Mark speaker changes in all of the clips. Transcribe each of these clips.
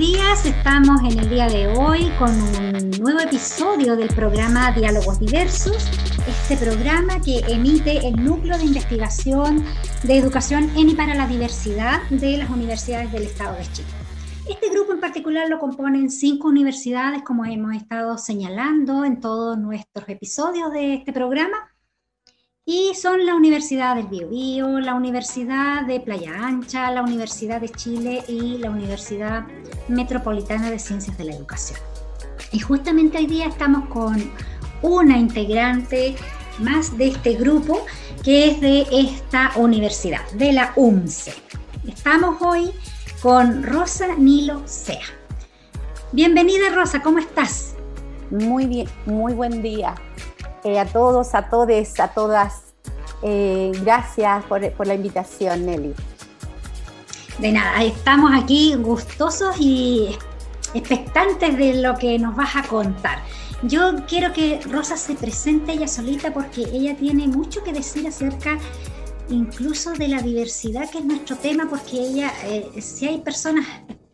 Speaker 1: días. Estamos en el día de hoy con un nuevo episodio del programa Diálogos Diversos, este programa que emite el Núcleo de Investigación de Educación en y para la Diversidad de las universidades del Estado de Chile. Este grupo en particular lo componen cinco universidades, como hemos estado señalando en todos nuestros episodios de este programa, y son la Universidad del Biobío, la Universidad de Playa Ancha, la Universidad de Chile y la Universidad Metropolitana de Ciencias de la Educación. Y justamente hoy día estamos con una integrante más de este grupo que es de esta universidad, de la UMCE. Estamos hoy con Rosa Nilo Sea. Bienvenida Rosa, ¿cómo estás?
Speaker 2: Muy bien, muy buen día. Eh, a todos, a todes, a todas. Eh, gracias por, la invitación, Nelly.
Speaker 1: De nada, estamos aquí gustosos y expectantes de lo que nos vas a contar. Yo quiero que Rosa se presente ella solita porque ella tiene mucho que decir acerca incluso de la diversidad que es nuestro tema, porque ella, eh, si hay personas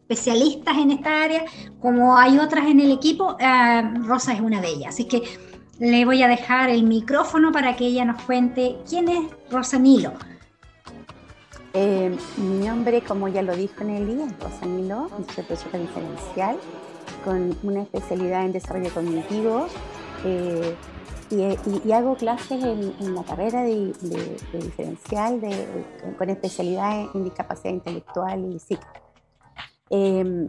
Speaker 1: especialistas en esta área, como hay otras en el equipo, Rosa es una de ellas. Así que le voy a dejar el micrófono para que ella nos cuente quién es Rosa Nilo.
Speaker 2: Eh, mi nombre, como ya lo dijo Nelly, es Rosa Nilo, soy profesora diferencial con una especialidad en desarrollo cognitivo eh, y, hago clases en, la carrera de, diferencial con especialidad en, discapacidad intelectual y psíquica. Eh,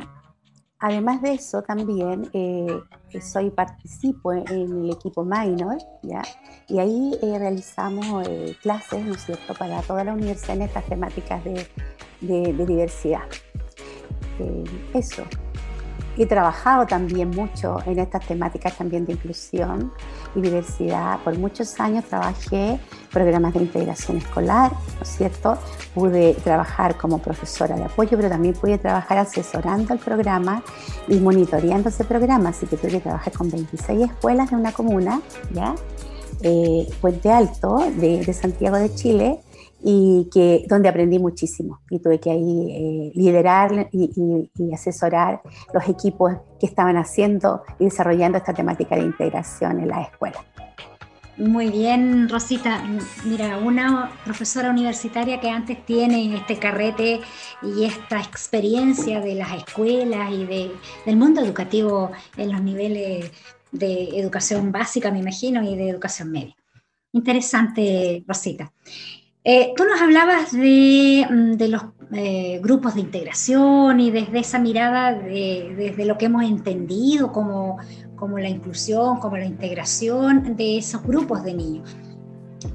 Speaker 2: Además de eso, también eh, soy participo en, el equipo minor, ¿ya? Y ahí eh, realizamos eh, clases, ¿no es cierto?, para toda la universidad en estas temáticas de, de diversidad. eso he trabajado también mucho en estas temáticas también de inclusión y diversidad. Por muchos años trabajé programas de integración escolar, ¿no es cierto? Pude trabajar como profesora de apoyo, pero también pude trabajar asesorando el programa y monitoreando ese programa. Así que tuve que trabajar con 26 escuelas de una comuna, ¿ya? Eh, Puente Alto de, Santiago de Chile, y que, donde aprendí muchísimo y tuve que ahí eh, liderar y, asesorar los equipos que estaban haciendo y desarrollando esta temática de integración en la escuela.
Speaker 1: Muy bien, Rosita. Mira, una profesora universitaria que antes tiene este carrete y esta experiencia de las escuelas y de, del mundo educativo en los niveles de educación básica, me imagino, y de educación media. Interesante, Rosita. Eh, tú nos hablabas de, mm, los eh, grupos de integración y desde esa mirada, desde lo que hemos entendido como, como la inclusión, como la integración de esos grupos de niños.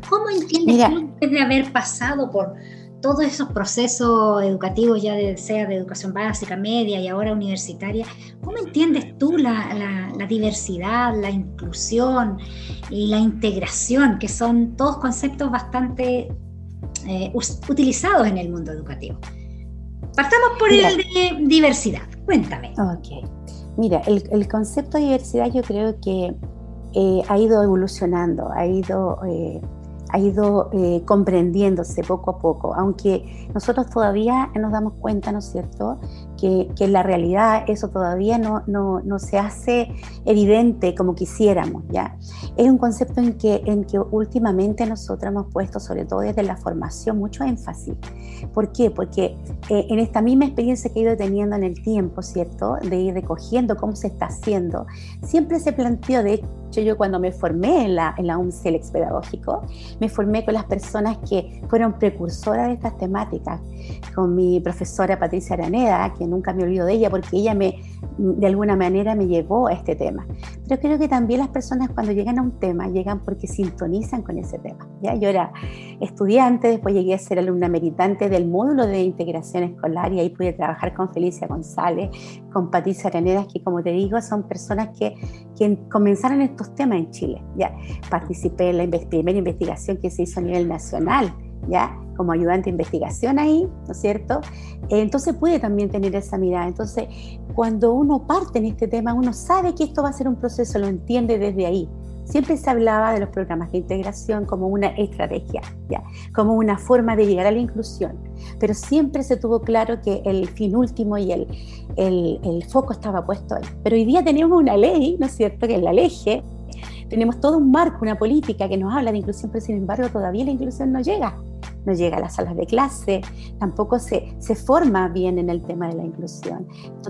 Speaker 1: ¿Cómo entiendes tú, después de haber pasado por todos esos procesos educativos, ya sea de educación básica, media y ahora universitaria, ¿cómo entiendes tú la, la diversidad, la inclusión y la integración, que son todos conceptos bastante eh, utilizados en el mundo educativo. Partamos por el de diversidad. Cuéntame.
Speaker 2: Ok. Mira, el, concepto de diversidad yo creo que eh, ha ido evolucionando, ha ido eh, ha ido eh, comprendiéndose poco a poco, aunque nosotros todavía nos damos cuenta, ¿no es cierto?, que, que en la realidad eso todavía no, no, no, se hace evidente como quisiéramos, ¿ya? Es un concepto en que, en que últimamente nosotros hemos puesto, sobre todo desde la formación, mucho énfasis. ¿Por qué? Porque eh, en esta misma experiencia que he ido teniendo en el tiempo, ¿cierto?, de ir recogiendo cómo se está haciendo, siempre se planteó, de yo cuando me formé en la, en la UMCELEX pedagógico, me formé con las personas que fueron precursoras de estas temáticas, con mi profesora Patricia Araneda, que nunca me olvido de ella porque ella me, de alguna manera me llevó a este tema. Pero creo que también las personas cuando llegan a un tema, llegan porque sintonizan con ese tema. ¿ya? Yo era estudiante, después llegué a ser alumna meritante del módulo de integración escolar y ahí pude trabajar con Felicia González, con Patricia Araneda, que como te digo, son personas que, que comenzaron estos temas en Chile. ¿ya? Participé en la primera investigación que se hizo a nivel nacional, ¿ya? como ayudante de investigación ahí, ¿no es cierto? Entonces puede también tener esa mirada. Entonces, cuando uno parte en este tema, uno sabe que esto va a ser un proceso, lo entiende desde ahí. siempre se hablaba de los programas de integración como una estrategia, ¿ya? como una forma de llegar a la inclusión, pero siempre se tuvo claro que el fin último y el, el, el foco estaba puesto ahí. Pero hoy día tenemos una ley, ¿no es cierto?, que es la ley tenemos todo un marco, una política que nos habla de inclusión, pero sin embargo todavía la inclusión no llega. No llega a las salas de clase, tampoco se, se forma bien en el tema de la inclusión.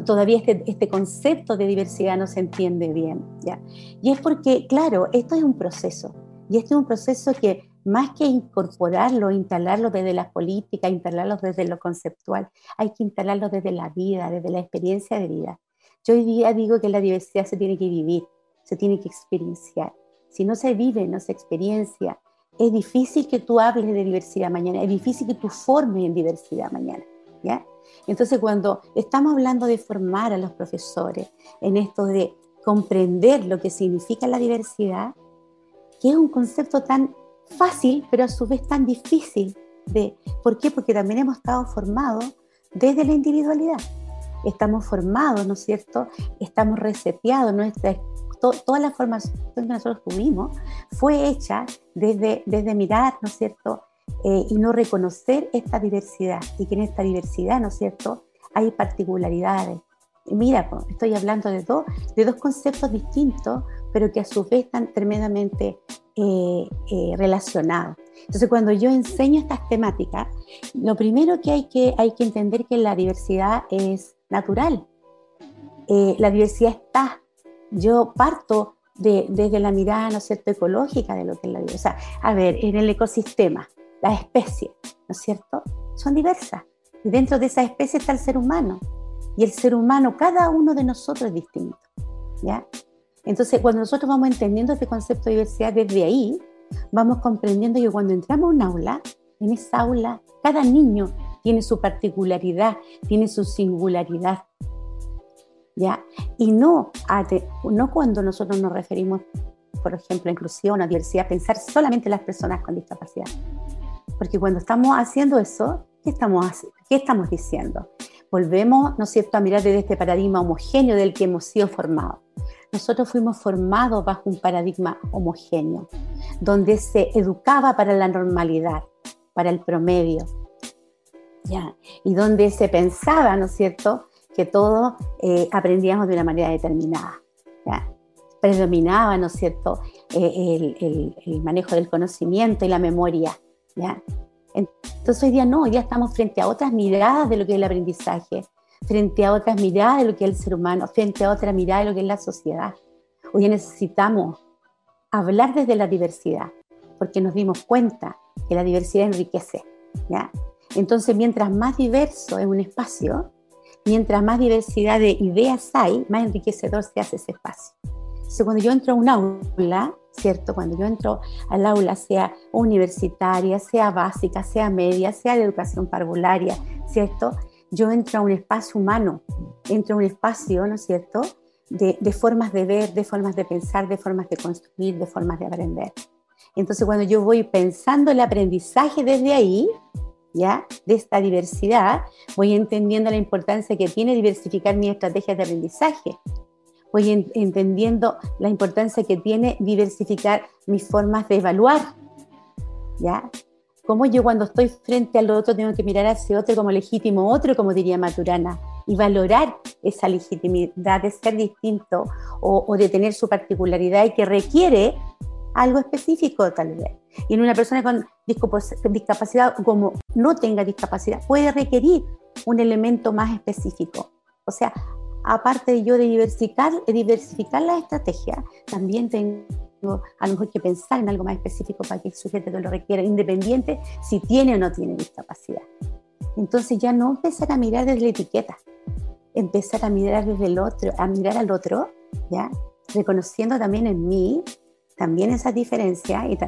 Speaker 2: Todavía este, este concepto de diversidad no se entiende bien. ¿ya? Y es porque, claro, esto es un proceso. Y este es un proceso que más que incorporarlo, instalarlo desde la política, instalarlo desde lo conceptual, hay que instalarlo desde la vida, desde la experiencia de vida. Yo hoy día digo que la diversidad se tiene que vivir, se tiene que experienciar. Si no se vive, no se experiencia, es difícil que tú hables de diversidad mañana, es difícil que tú formes en diversidad mañana, ¿ya? Entonces, cuando estamos hablando de formar a los profesores en esto de comprender lo que significa la diversidad, que es un concepto tan fácil, pero a su vez tan difícil de, ¿por qué? Porque también hemos estado formados desde la individualidad. Estamos formados, ¿no es cierto? Estamos reseteados, nuestra toda la formación que nosotros tuvimos fue hecha desde, desde mirar, ¿no es cierto? Eh, y no reconocer esta diversidad y que en esta diversidad, ¿no es cierto?, hay particularidades. Y mira, estoy hablando de, dos de dos conceptos distintos, pero que a su vez están tremendamente eh, eh, relacionados. Entonces, cuando yo enseño estas temáticas, lo primero que hay que, hay que entender que la diversidad es natural. la diversidad está yo parto de, desde la mirada, ¿no es cierto?, ecológica de lo que es la vida. O sea, a ver, en el ecosistema, las especies, ¿no es cierto?, son diversas. Y dentro de esa especie está el ser humano. Y el ser humano, cada uno de nosotros es distinto, ¿ya? Entonces, cuando nosotros vamos entendiendo este concepto de diversidad desde ahí, vamos comprendiendo que cuando entramos a un aula, en esa aula, cada niño tiene su particularidad, tiene su singularidad, ¿ya? Y no, no cuando nosotros nos referimos, por ejemplo, a inclusión, a diversidad, pensar solamente en las personas con discapacidad. Porque cuando estamos haciendo eso, ¿qué estamos, qué estamos diciendo? Volvemos, ¿no es cierto?, a mirar desde este paradigma homogéneo del que hemos sido formados. Nosotros fuimos formados bajo un paradigma homogéneo, donde se educaba para la normalidad, para el promedio, ¿ya? y donde se pensaba, ¿no es cierto?, que todos eh, aprendíamos de una manera determinada. Predominaba, ¿no es cierto?, eh, el, manejo del conocimiento y la memoria. ¿ya? Entonces hoy día no, hoy día estamos frente a otras miradas de lo que es el aprendizaje, frente a otras miradas de lo que es el ser humano, frente a otra mirada de lo que es la sociedad. Hoy día necesitamos hablar desde la diversidad, porque nos dimos cuenta que la diversidad enriquece. ¿ya? Entonces, mientras más diverso es un espacio, mientras más diversidad de ideas hay, más enriquecedor se hace ese espacio. Entonces, cuando yo entro a un aula, ¿cierto? Cuando yo entro al aula, sea universitaria, sea básica, sea media, sea de educación parvularia, ¿cierto? Yo entro a un espacio humano, entro a un espacio, ¿no es cierto?, de, de formas de ver, de formas de pensar, de formas de construir, de formas de aprender. Entonces, cuando yo voy pensando el aprendizaje desde ahí, ¿ya? de esta diversidad, voy entendiendo la importancia que tiene diversificar mis estrategias de aprendizaje. Voy entendiendo la importancia que tiene diversificar mis formas de evaluar. ¿ya? Como yo cuando estoy frente al otro tengo que mirar hacia otro como legítimo otro, como diría Maturana, y valorar esa legitimidad de ser distinto o, o de tener su particularidad y que requiere algo específico tal vez. Y en una persona con discapacidad, como no tenga discapacidad, puede requerir un elemento más específico. O sea, aparte de yo de diversificar, diversificar la estrategia, también tengo a lo mejor que pensar en algo más específico para que el sujeto lo requiera, independiente si tiene o no tiene discapacidad. Entonces ya no empezar a mirar desde la etiqueta, empezar a mirar desde el otro, a mirar al otro, ¿ya? reconociendo también en mí también esa diferencia, y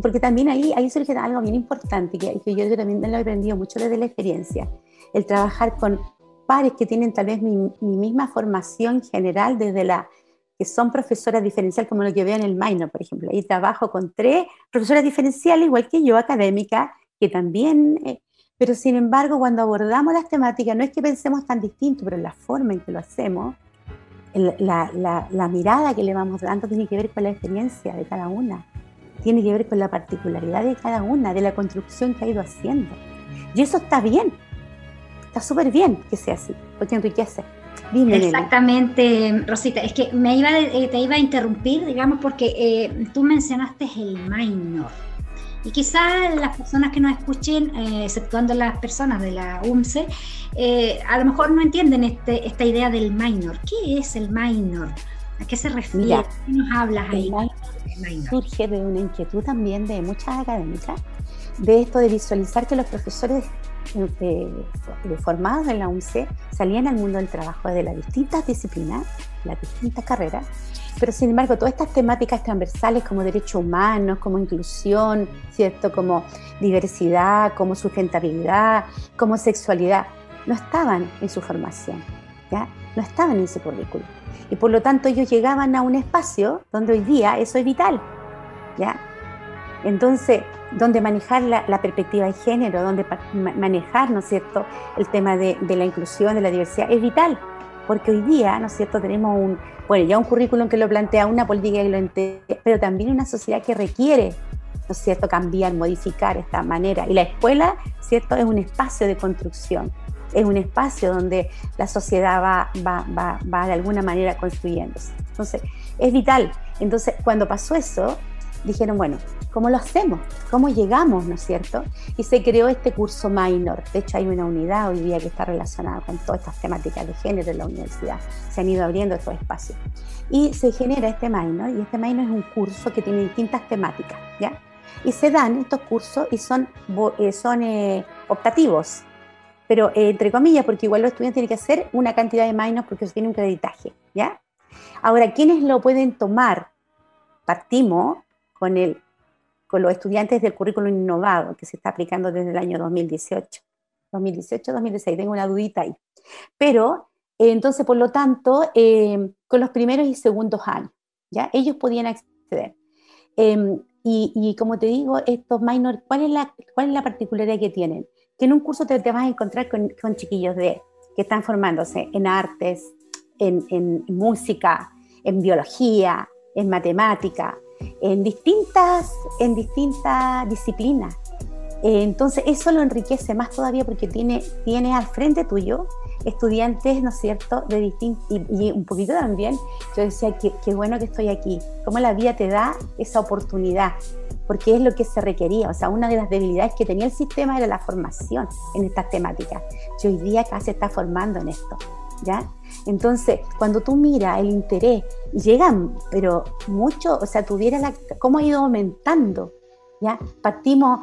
Speaker 2: porque, también ahí, ahí surge algo bien importante, que, que yo también lo he aprendido mucho desde la experiencia, el trabajar con pares que tienen tal vez mi, mi, misma formación general desde la que son profesoras diferenciales, como lo que veo en el minor, por ejemplo. Ahí trabajo con tres profesoras diferenciales, igual que yo, académica, que también, eh, pero sin embargo, cuando abordamos las temáticas, no es que pensemos tan distinto, pero la forma en que lo hacemos, la, mirada que le vamos dando tiene que ver con la experiencia de cada una, tiene que ver con la particularidad de cada una, de la construcción que ha ido haciendo. Y eso está bien, está súper bien que sea así, porque enriquece.
Speaker 1: Exactamente, Rosita. Es que me iba, eh, te iba a interrumpir, digamos, porque eh, tú mencionaste el minor. Y quizás las personas que nos escuchen, eh, exceptuando las personas de la UMCE, a lo mejor no entienden este, esta idea del minor. ¿Qué es el minor? ¿A qué se refiere? ¿Qué nos hablas ahí?
Speaker 2: Surge de una inquietud también de muchas académicas, de esto de visualizar que los profesores eh, formados en la UNCE salían al mundo del trabajo de las distintas disciplinas, las distintas carreras, pero sin embargo todas estas temáticas transversales como derechos humanos, como inclusión, ¿cierto? como diversidad, como sustentabilidad, como sexualidad, no estaban en su formación, ¿ya? no estaban en su currículum. Y por lo tanto ellos llegaban a un espacio donde hoy día eso es vital. ¿ya? Entonces, donde manejar la, perspectiva de género, donde manejar, ¿no cierto?, el tema de, la inclusión, de la diversidad, es vital, porque hoy día, ¿no cierto?, tenemos un, bueno, ya un currículum que lo plantea una política que lo entiende, pero también una sociedad que requiere, ¿no cierto?, cambiar, modificar esta manera. Y la escuela, ¿cierto?, es un espacio de construcción, es un espacio donde la sociedad va, va, va, va de alguna manera construyéndose. Entonces, es vital. Entonces, cuando pasó eso, dijeron, bueno, ¿cómo lo hacemos? ¿Cómo llegamos, no es cierto? Y se creó este curso minor. De hecho, hay una unidad hoy día que está relacionada con todas estas temáticas de género en la universidad. Se han ido abriendo estos espacios. Y se genera este minor, y este minor es un curso que tiene distintas temáticas, ¿ya? Y se dan estos cursos y son, eh, son eh, optativos, pero eh, entre comillas, porque igual los estudiantes tienen que hacer una cantidad de minors porque tiene un creditaje, ¿ya? Ahora, ¿quiénes lo pueden tomar? Partimos con, el, con los estudiantes del currículum innovado que se está aplicando desde el año 2018. 2018-2016, tengo una dudita ahí. Pero, eh, entonces, por lo tanto, eh, con los primeros y segundos años, ¿ya? Ellos podían acceder. Em, y, como te digo, estos minor, ¿cuál es, la, ¿cuál es la particularidad que tienen? Que en un curso te, vas a encontrar con, con, chiquillos de, que están formándose en artes, en, en música, en biología, en matemática, en distintas, en distintas disciplinas. Eh, entonces eso lo enriquece más todavía porque tiene, tiene al frente tuyo estudiantes, ¿no es cierto?, de distintos, y, un poquito también, yo decía, qué, qué bueno que estoy aquí, cómo la vida te da esa oportunidad, porque es lo que se requería, o sea, una de las debilidades que tenía el sistema era la formación en estas temáticas, y hoy día acá se está formando en esto, ¿ya? Entonces, cuando tú miras el interés, llegan, pero mucho, o sea, tuviera la, cómo ha ido aumentando, ¿ya? Partimos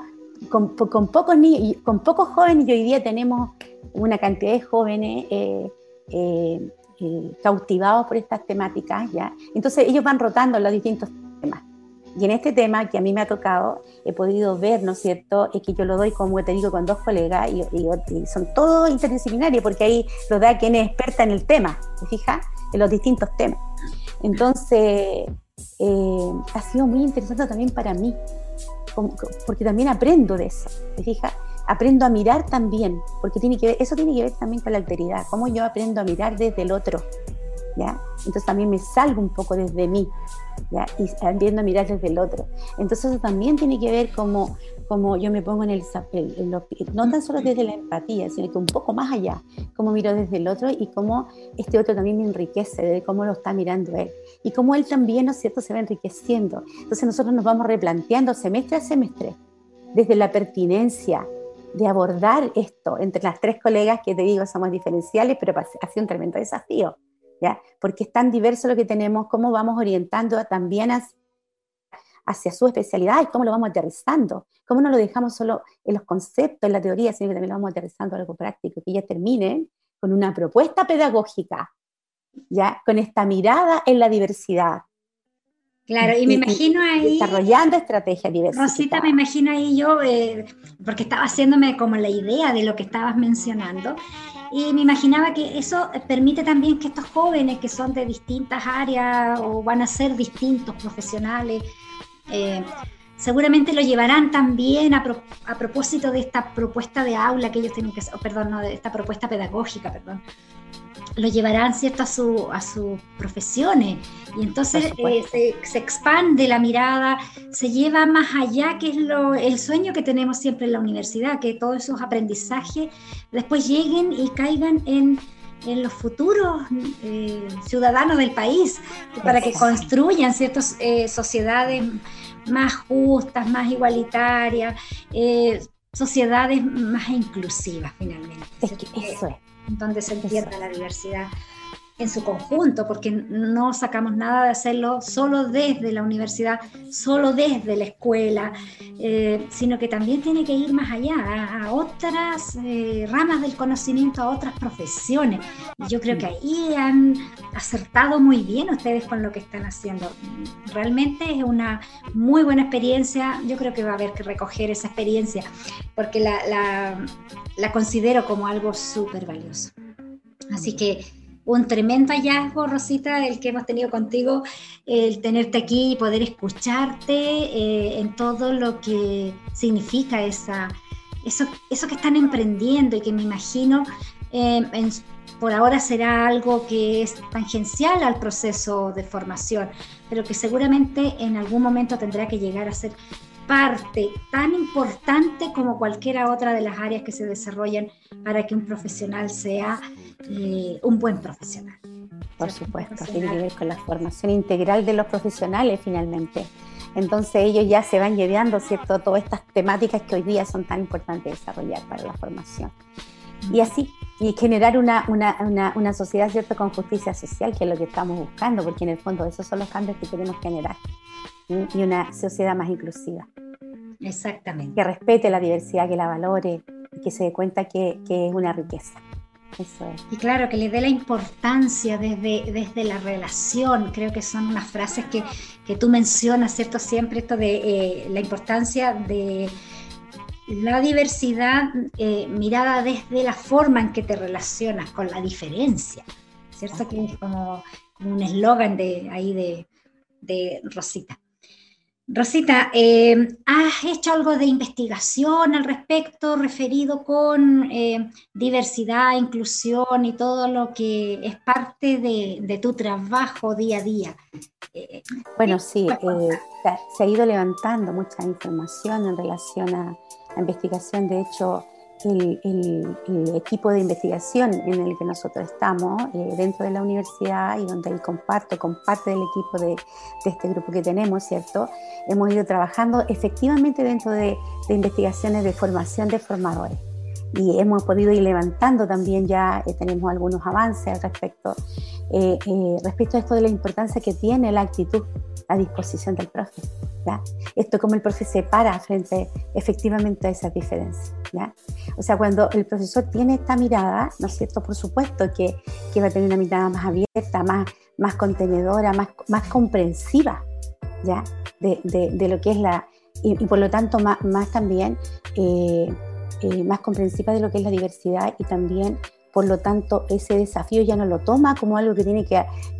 Speaker 2: con, pocos niños, con pocos jóvenes y hoy día tenemos una cantidad de jóvenes eh, eh, eh, cautivados por estas temáticas, ¿ya? Entonces ellos van rotando los distintos temas. Y en este tema que a mí me ha tocado, he podido ver, ¿no es cierto?, es que yo lo doy, como te digo, con dos colegas y, son todos interdisciplinarios, porque ahí lo da quien es experta en el tema, ¿te fijas? En los distintos temas. Entonces, eh, ha sido muy interesante también para mí, porque también aprendo de eso, ¿te fijas? Aprendo a mirar también, porque tiene que eso tiene que ver también con la alteridad, cómo yo aprendo a mirar desde el otro, entonces también me salgo un poco desde mí, ¿ya? Y viendo a mirar desde el otro. Entonces eso también tiene que ver como, como yo me pongo en el, no tan solo desde la empatía, sino que un poco más allá, cómo miro desde el otro y cómo este otro también me enriquece, de cómo lo está mirando él. Y cómo él también, ¿no es cierto?, se va enriqueciendo. Entonces nosotros nos vamos replanteando semestre a semestre, desde la pertinencia, de abordar esto entre las tres colegas que te digo somos diferenciales, pero ha sido un tremendo desafío. Porque es tan diverso lo que tenemos, cómo vamos orientando también hacia, su especialidad y cómo lo vamos aterrizando, cómo no lo dejamos solo en los conceptos, en la teoría, sino que también lo vamos aterrizando a algo práctico, que ya termine con una propuesta pedagógica, ¿ya? Con esta mirada en la diversidad,
Speaker 1: Claro, y me imagino ahí...
Speaker 2: Desarrollando estrategias diversas.
Speaker 1: Rosita, me imagino ahí yo, eh, porque estaba haciéndome como la idea de lo que estabas mencionando, y me imaginaba que eso permite también que estos jóvenes que son de distintas áreas o van a ser distintos profesionales, eh, seguramente lo llevarán también a, a, propósito de esta propuesta de aula que ellos tienen que hacer, perdón, no, de esta propuesta pedagógica, perdón, lo llevarán ¿cierto? a, su, a sus profesiones. Y entonces eh, se, se, expande la mirada, se lleva más allá, que es lo, el sueño que tenemos siempre en la universidad, que todos esos aprendizajes después lleguen y caigan en, en los futuros eh, ciudadanos del país, para que construyan ciertas eh, sociedades más justas, más igualitarias, sociedades más inclusivas finalmente.
Speaker 2: Es que eso es.
Speaker 1: Donde se entienda la diversidad en su conjunto, porque no sacamos nada de hacerlo solo desde la universidad, solo desde la escuela, eh, sino que también tiene que ir más allá, a, otras eh, ramas del conocimiento, a otras profesiones. Y yo creo que ahí han acertado muy bien ustedes con lo que están haciendo. Realmente es una muy buena experiencia, yo creo que va a haber que recoger esa experiencia, porque la, la, la considero como algo súper valioso. Así que un tremendo hallazgo, Rosita, el que hemos tenido contigo, el tenerte aquí y poder escucharte eh, en todo lo que significa esa, eso, eso que están emprendiendo y que me imagino eh, por ahora será algo que es tangencial al proceso de formación, pero que seguramente en algún momento tendrá que llegar a ser parte tan importante como cualquiera otra de las áreas que se desarrollan para que un profesional sea eh, un buen profesional.
Speaker 2: Por supuesto, tiene que ver con la formación integral de los profesionales finalmente. Entonces ellos ya se van llevando, ¿cierto?, todas estas temáticas que hoy día son tan importantes desarrollar para la formación. Y así, y generar una, una, una, una, sociedad, ¿cierto?, con justicia social, que es lo que estamos buscando, porque en el fondo esos son los cambios que queremos generar. Y una sociedad más inclusiva.
Speaker 1: Exactamente.
Speaker 2: Que respete la diversidad, que la valore, y que se dé cuenta que, que es una riqueza.
Speaker 1: Y claro, que le dé la importancia desde, desde la relación, creo que son unas frases que, que tú mencionas, ¿cierto? Siempre esto de eh, la importancia de la diversidad eh, mirada desde la forma en que te relacionas con la diferencia, ¿cierto? Que es como, un eslogan de ahí de, de Rosita. Rosita, eh, ¿has hecho algo de investigación al respecto referido con eh, diversidad, inclusión y todo lo que es parte de, tu trabajo día a día?
Speaker 2: Eh, bueno, sí, se ha ido levantando mucha información en relación a la investigación. De hecho, el, equipo de investigación en el que nosotros estamos eh, dentro de la universidad y donde ahí comparto con parte del equipo de, este grupo que tenemos, ¿cierto? Hemos ido trabajando efectivamente dentro de, investigaciones de formación de formadores y hemos podido ir levantando también ya, eh, tenemos algunos avances al respecto, eh, respecto a esto de la importancia que tiene la actitud a disposición del profe. ¿ya? Esto como el profe se para frente efectivamente a esas diferencias. ¿ya? O sea, cuando el profesor tiene esta mirada, ¿no es cierto? Por supuesto que, que va a tener una mirada más abierta, más, más contenedora, más, más comprensiva, ¿ya? De, de, de lo que es la... Y, por lo tanto más, más también eh, eh, más comprensiva de lo que es la diversidad y también por lo tanto ese desafío ya no lo toma como algo que tiene que,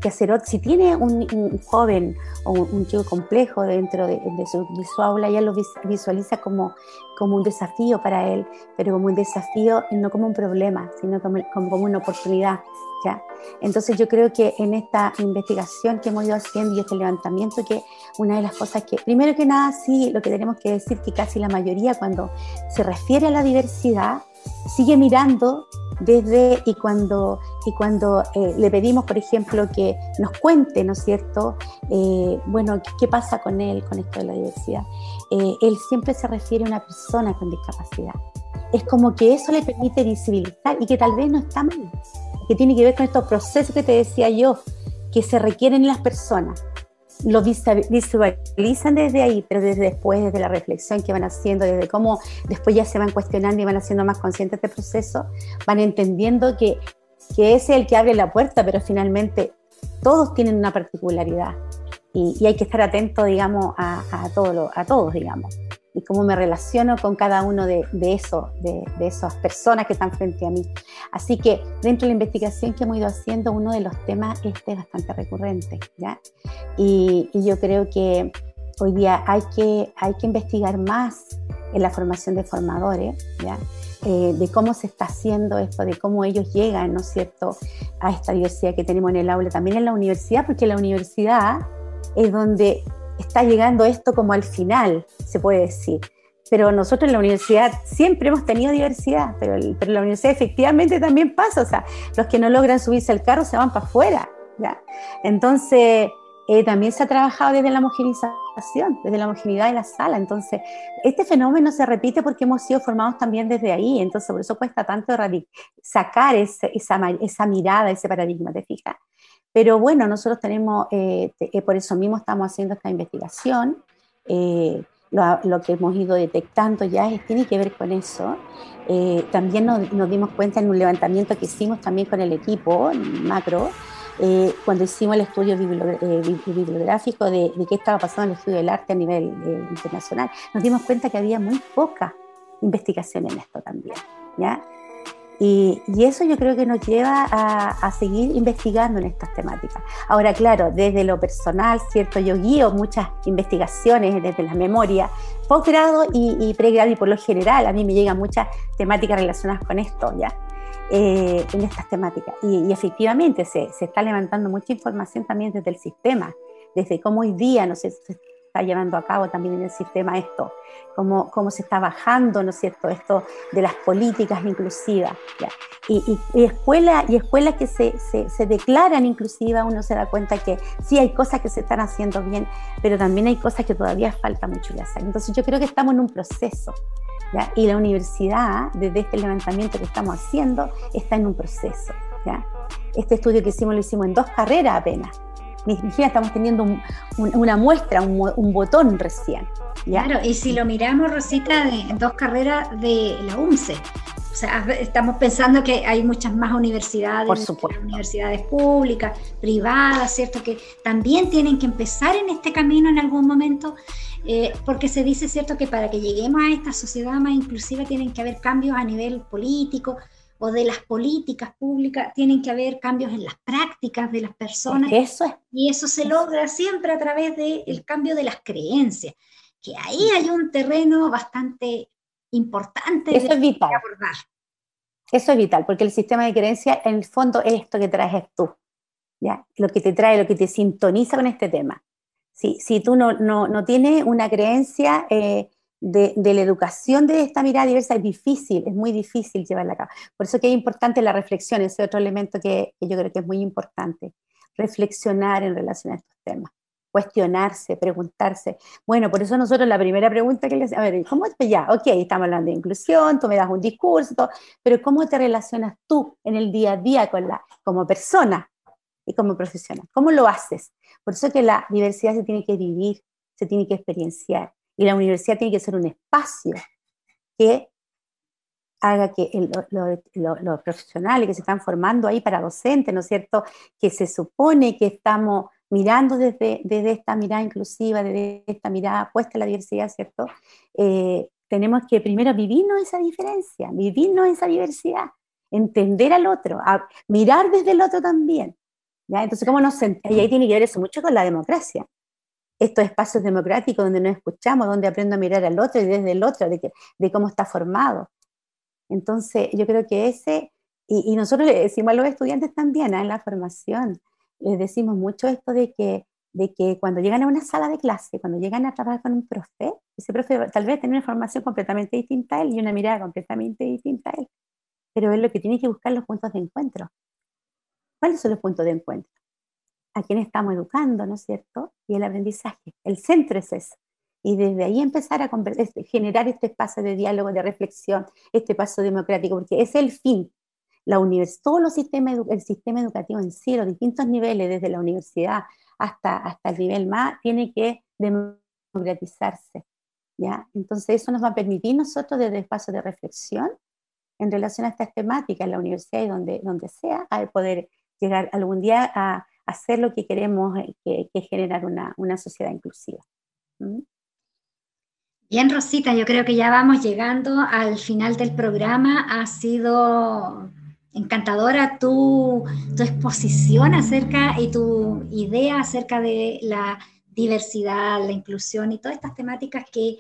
Speaker 2: hacer. Si tiene un, joven o un, chico complejo dentro de, su, aula, ya lo visualiza como, como un desafío para él, pero como un desafío no como un problema, sino como, como, una oportunidad. ¿ya? Entonces yo creo que en esta investigación que hemos ido haciendo y este levantamiento, que una de las cosas que, primero que nada, sí, lo que tenemos que decir que casi la mayoría cuando se refiere a la diversidad, sigue mirando desde y cuando, y cuando eh, le pedimos, por ejemplo, que nos cuente, ¿no es cierto?, eh, bueno, ¿qué, pasa con él, con esto de la diversidad. Eh, él siempre se refiere a una persona con discapacidad. Es como que eso le permite visibilizar y que tal vez no está mal, que tiene que ver con estos procesos que te decía yo, que se requieren en las personas lo visualizan desde ahí, pero desde después, desde la reflexión que van haciendo, desde cómo después ya se van cuestionando y van haciendo más conscientes este proceso, van entendiendo que, que es el que abre la puerta, pero finalmente todos tienen una particularidad y, hay que estar atento, digamos, a, a, todo a todos, digamos y cómo me relaciono con cada uno de, de eso, de, de, esas personas que están frente a mí. Así que dentro de la investigación que hemos ido haciendo, uno de los temas este es bastante recurrente, ¿ya? Y, y, yo creo que hoy día hay que, hay que investigar más en la formación de formadores, ¿ya? eh, de cómo se está haciendo esto, de cómo ellos llegan, ¿no es cierto?, a esta diversidad que tenemos en el aula, también en la universidad, porque la universidad es donde está llegando esto como al final, se puede decir. Pero nosotros en la universidad siempre hemos tenido diversidad, pero, en la universidad efectivamente también pasa, o sea, los que no logran subirse al carro se van para afuera, ¿ya? Entonces, eh, también se ha trabajado desde la homogenización, desde la homogeneidad de la sala. Entonces, este fenómeno se repite porque hemos sido formados también desde ahí. Entonces, por eso cuesta tanto sacar esa, esa, mirada, ese paradigma, ¿te fijas? Pero bueno, nosotros tenemos, eh, eh, por eso mismo estamos haciendo esta investigación. Lo, que hemos ido detectando ya tiene que ver con eso. también nos, nos, dimos cuenta en un levantamiento que hicimos también con el equipo macro, eh, cuando hicimos el estudio eh, bibliográfico de, qué estaba pasando en el estudio del arte a nivel eh, internacional, nos dimos cuenta que había muy poca investigación en esto también. ¿ya? Y, eso yo creo que nos lleva a, seguir investigando en estas temáticas. Ahora, claro, desde lo personal, ¿cierto? Yo guío muchas investigaciones desde la memoria, posgrado y, pregrado, y por lo general a mí me llegan muchas temáticas relacionadas con esto, ¿ya? Eh, en estas temáticas. Y, efectivamente se, se, está levantando mucha información también desde el sistema, desde cómo hoy día no se, se está llevando a cabo también en el sistema esto, cómo, cómo se está bajando, ¿no es cierto?, esto de las políticas inclusivas. Y, y, escuelas y escuelas que se, se, se, declaran inclusivas, uno se da cuenta que sí hay cosas que se están haciendo bien, pero también hay cosas que todavía falta mucho que hacer. Entonces yo creo que estamos en un proceso. Y la universidad, desde este levantamiento que estamos haciendo, está en un proceso. ¿ya? Este estudio que hicimos lo hicimos en dos carreras apenas. Ni siquiera estamos teniendo una muestra, un, botón recién.
Speaker 1: Claro, y si lo miramos, Rosita, en dos carreras de la UNCE, o sea, estamos pensando que hay muchas más universidades, universidades públicas, privadas, ¿cierto? Que también tienen que empezar en este camino en algún momento eh, porque se dice, ¿cierto?, que para que lleguemos a esta sociedad más inclusiva tienen que haber cambios a nivel político o de las políticas públicas, tienen que haber cambios en las prácticas de las personas.
Speaker 2: Eso
Speaker 1: Y eso se logra siempre a través del cambio de las creencias, que ahí hay un terreno bastante importante
Speaker 2: eso es vital. abordar. Eso es vital, porque el sistema de creencias, en el fondo, es esto que traes tú, ¿ya? Lo que te trae, lo que te sintoniza con este tema. Si, tú no, no, tienes una creencia eh, de, la educación de esta mirada diversa, es difícil, es muy difícil llevarla a cabo. Por eso que es importante la reflexión, ese otro elemento que, yo creo que es muy importante, reflexionar en relación a estos temas cuestionarse, preguntarse. Bueno, por eso nosotros la primera pregunta que les a ver, ¿cómo te ya? Ok, estamos hablando de inclusión, tú me das un discurso, pero ¿cómo te relacionas tú en el día a día con la, como persona y como profesional? ¿Cómo lo haces? Por eso que la diversidad se tiene que vivir, se tiene que experienciar. Y la universidad tiene que ser un espacio que haga que los profesionales que se están formando ahí para docentes, ¿no es cierto?, que se supone que estamos mirando desde, desde esta mirada inclusiva, desde esta mirada puesta en la diversidad, ¿cierto? Eh, tenemos que primero vivirnos esa diferencia, vivirnos esa diversidad, entender al otro, mirar desde el otro también, entonces, ¿cómo nos Y ahí tiene que ver eso mucho con la democracia. Estos espacios democráticos donde nos escuchamos, donde aprendo a mirar al otro y desde el otro, de, que, de cómo está formado. Entonces, yo creo que ese, y, nosotros le decimos a los estudiantes también ¿ah? en la formación, les decimos mucho esto de que, de que cuando llegan a una sala de clase, cuando llegan a trabajar con un profe, ese profe tal vez tiene una formación completamente distinta a él y una mirada completamente distinta a él, pero es lo que tiene que buscar los puntos de encuentro. ¿Cuáles son los puntos de encuentro? A quién estamos educando, ¿no es cierto? Y el aprendizaje. El centro es eso. Y desde ahí empezar a generar este espacio de diálogo, de reflexión, este paso democrático, porque es el fin. La todo los sistemas, el sistema educativo en sí, los distintos niveles, desde la universidad hasta, hasta el nivel más, tiene que democratizarse. ¿ya? Entonces eso nos va a permitir nosotros desde el espacio de reflexión en relación a estas temáticas en la universidad y donde, donde sea, a poder llegar algún día a hacer lo que queremos, eh, que, que generar una, una, sociedad inclusiva. ¿Mm?
Speaker 1: Bien, Rosita, yo creo que ya vamos llegando al final del programa. Ha sido encantadora tu, tu exposición acerca y tu idea acerca de la diversidad, la inclusión y todas estas temáticas que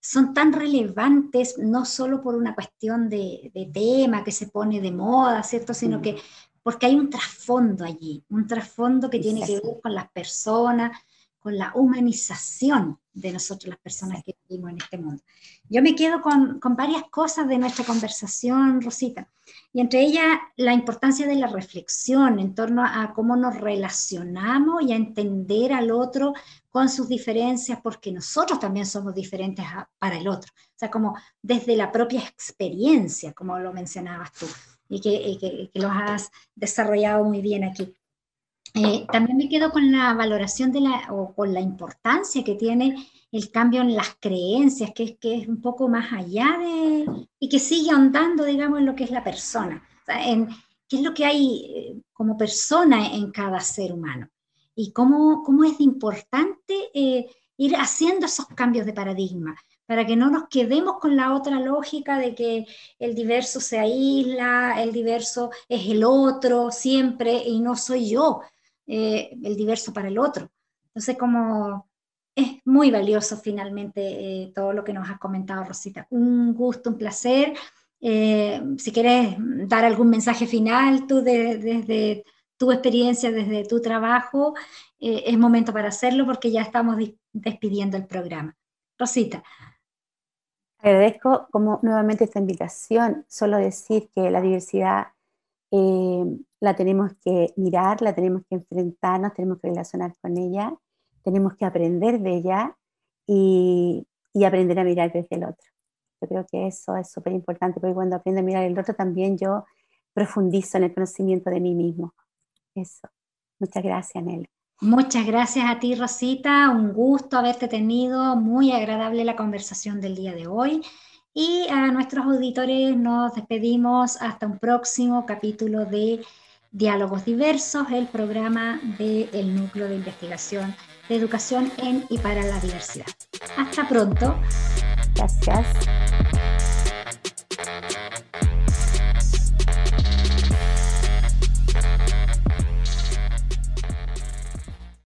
Speaker 1: son tan relevantes, no solo por una cuestión de, tema que se pone de moda, ¿cierto? Sino mm. que porque hay un trasfondo allí, un trasfondo que tiene que ver con las personas, con la humanización de nosotros, las personas que vivimos en este mundo. Yo me quedo con, con, varias cosas de nuestra conversación, Rosita, y entre ellas la importancia de la reflexión en torno a cómo nos relacionamos y a entender al otro con sus diferencias, porque nosotros también somos diferentes para el otro. O sea, como desde la propia experiencia, como lo mencionabas tú, y que, que, que lo has desarrollado muy bien aquí. Eh, también me quedo con la valoración de la, o con la importancia que tiene el cambio en las creencias, que es, que es un poco más allá de, y que sigue ahondando, digamos, en lo que es la persona, en qué es lo que hay eh, como persona en cada ser humano. Y cómo, cómo es importante eh, ir haciendo esos cambios de paradigma para que no nos quedemos con la otra lógica de que el diverso se aísla, el diverso es el otro siempre y no soy yo. Eh, el diverso para el otro. Entonces, como es muy valioso finalmente eh, todo lo que nos has comentado, Rosita. Un gusto, un placer. Eh, si quieres dar algún mensaje final tú desde tu experiencia, desde tu trabajo, es momento para hacerlo porque ya estamos despidiendo el programa. Rosita.
Speaker 2: Agradezco como nuevamente esta invitación, solo decir que la diversidad la tenemos que mirar, la tenemos que enfrentarnos, tenemos que relacionar con ella, tenemos que aprender de ella y, aprender a mirar desde el otro. Yo creo que eso es súper importante, porque cuando aprendo a mirar el otro también yo profundizo en el conocimiento de mí mismo. Eso. Muchas gracias, Nelly.
Speaker 1: Muchas gracias a ti, Rosita. Un gusto haberte tenido. Muy agradable la conversación del día de hoy. Y a nuestros auditores nos despedimos hasta un próximo capítulo de Diálogos Diversos, el programa del Núcleo de Investigación de Educación en y para la Diversidad. Hasta pronto.
Speaker 2: Gracias.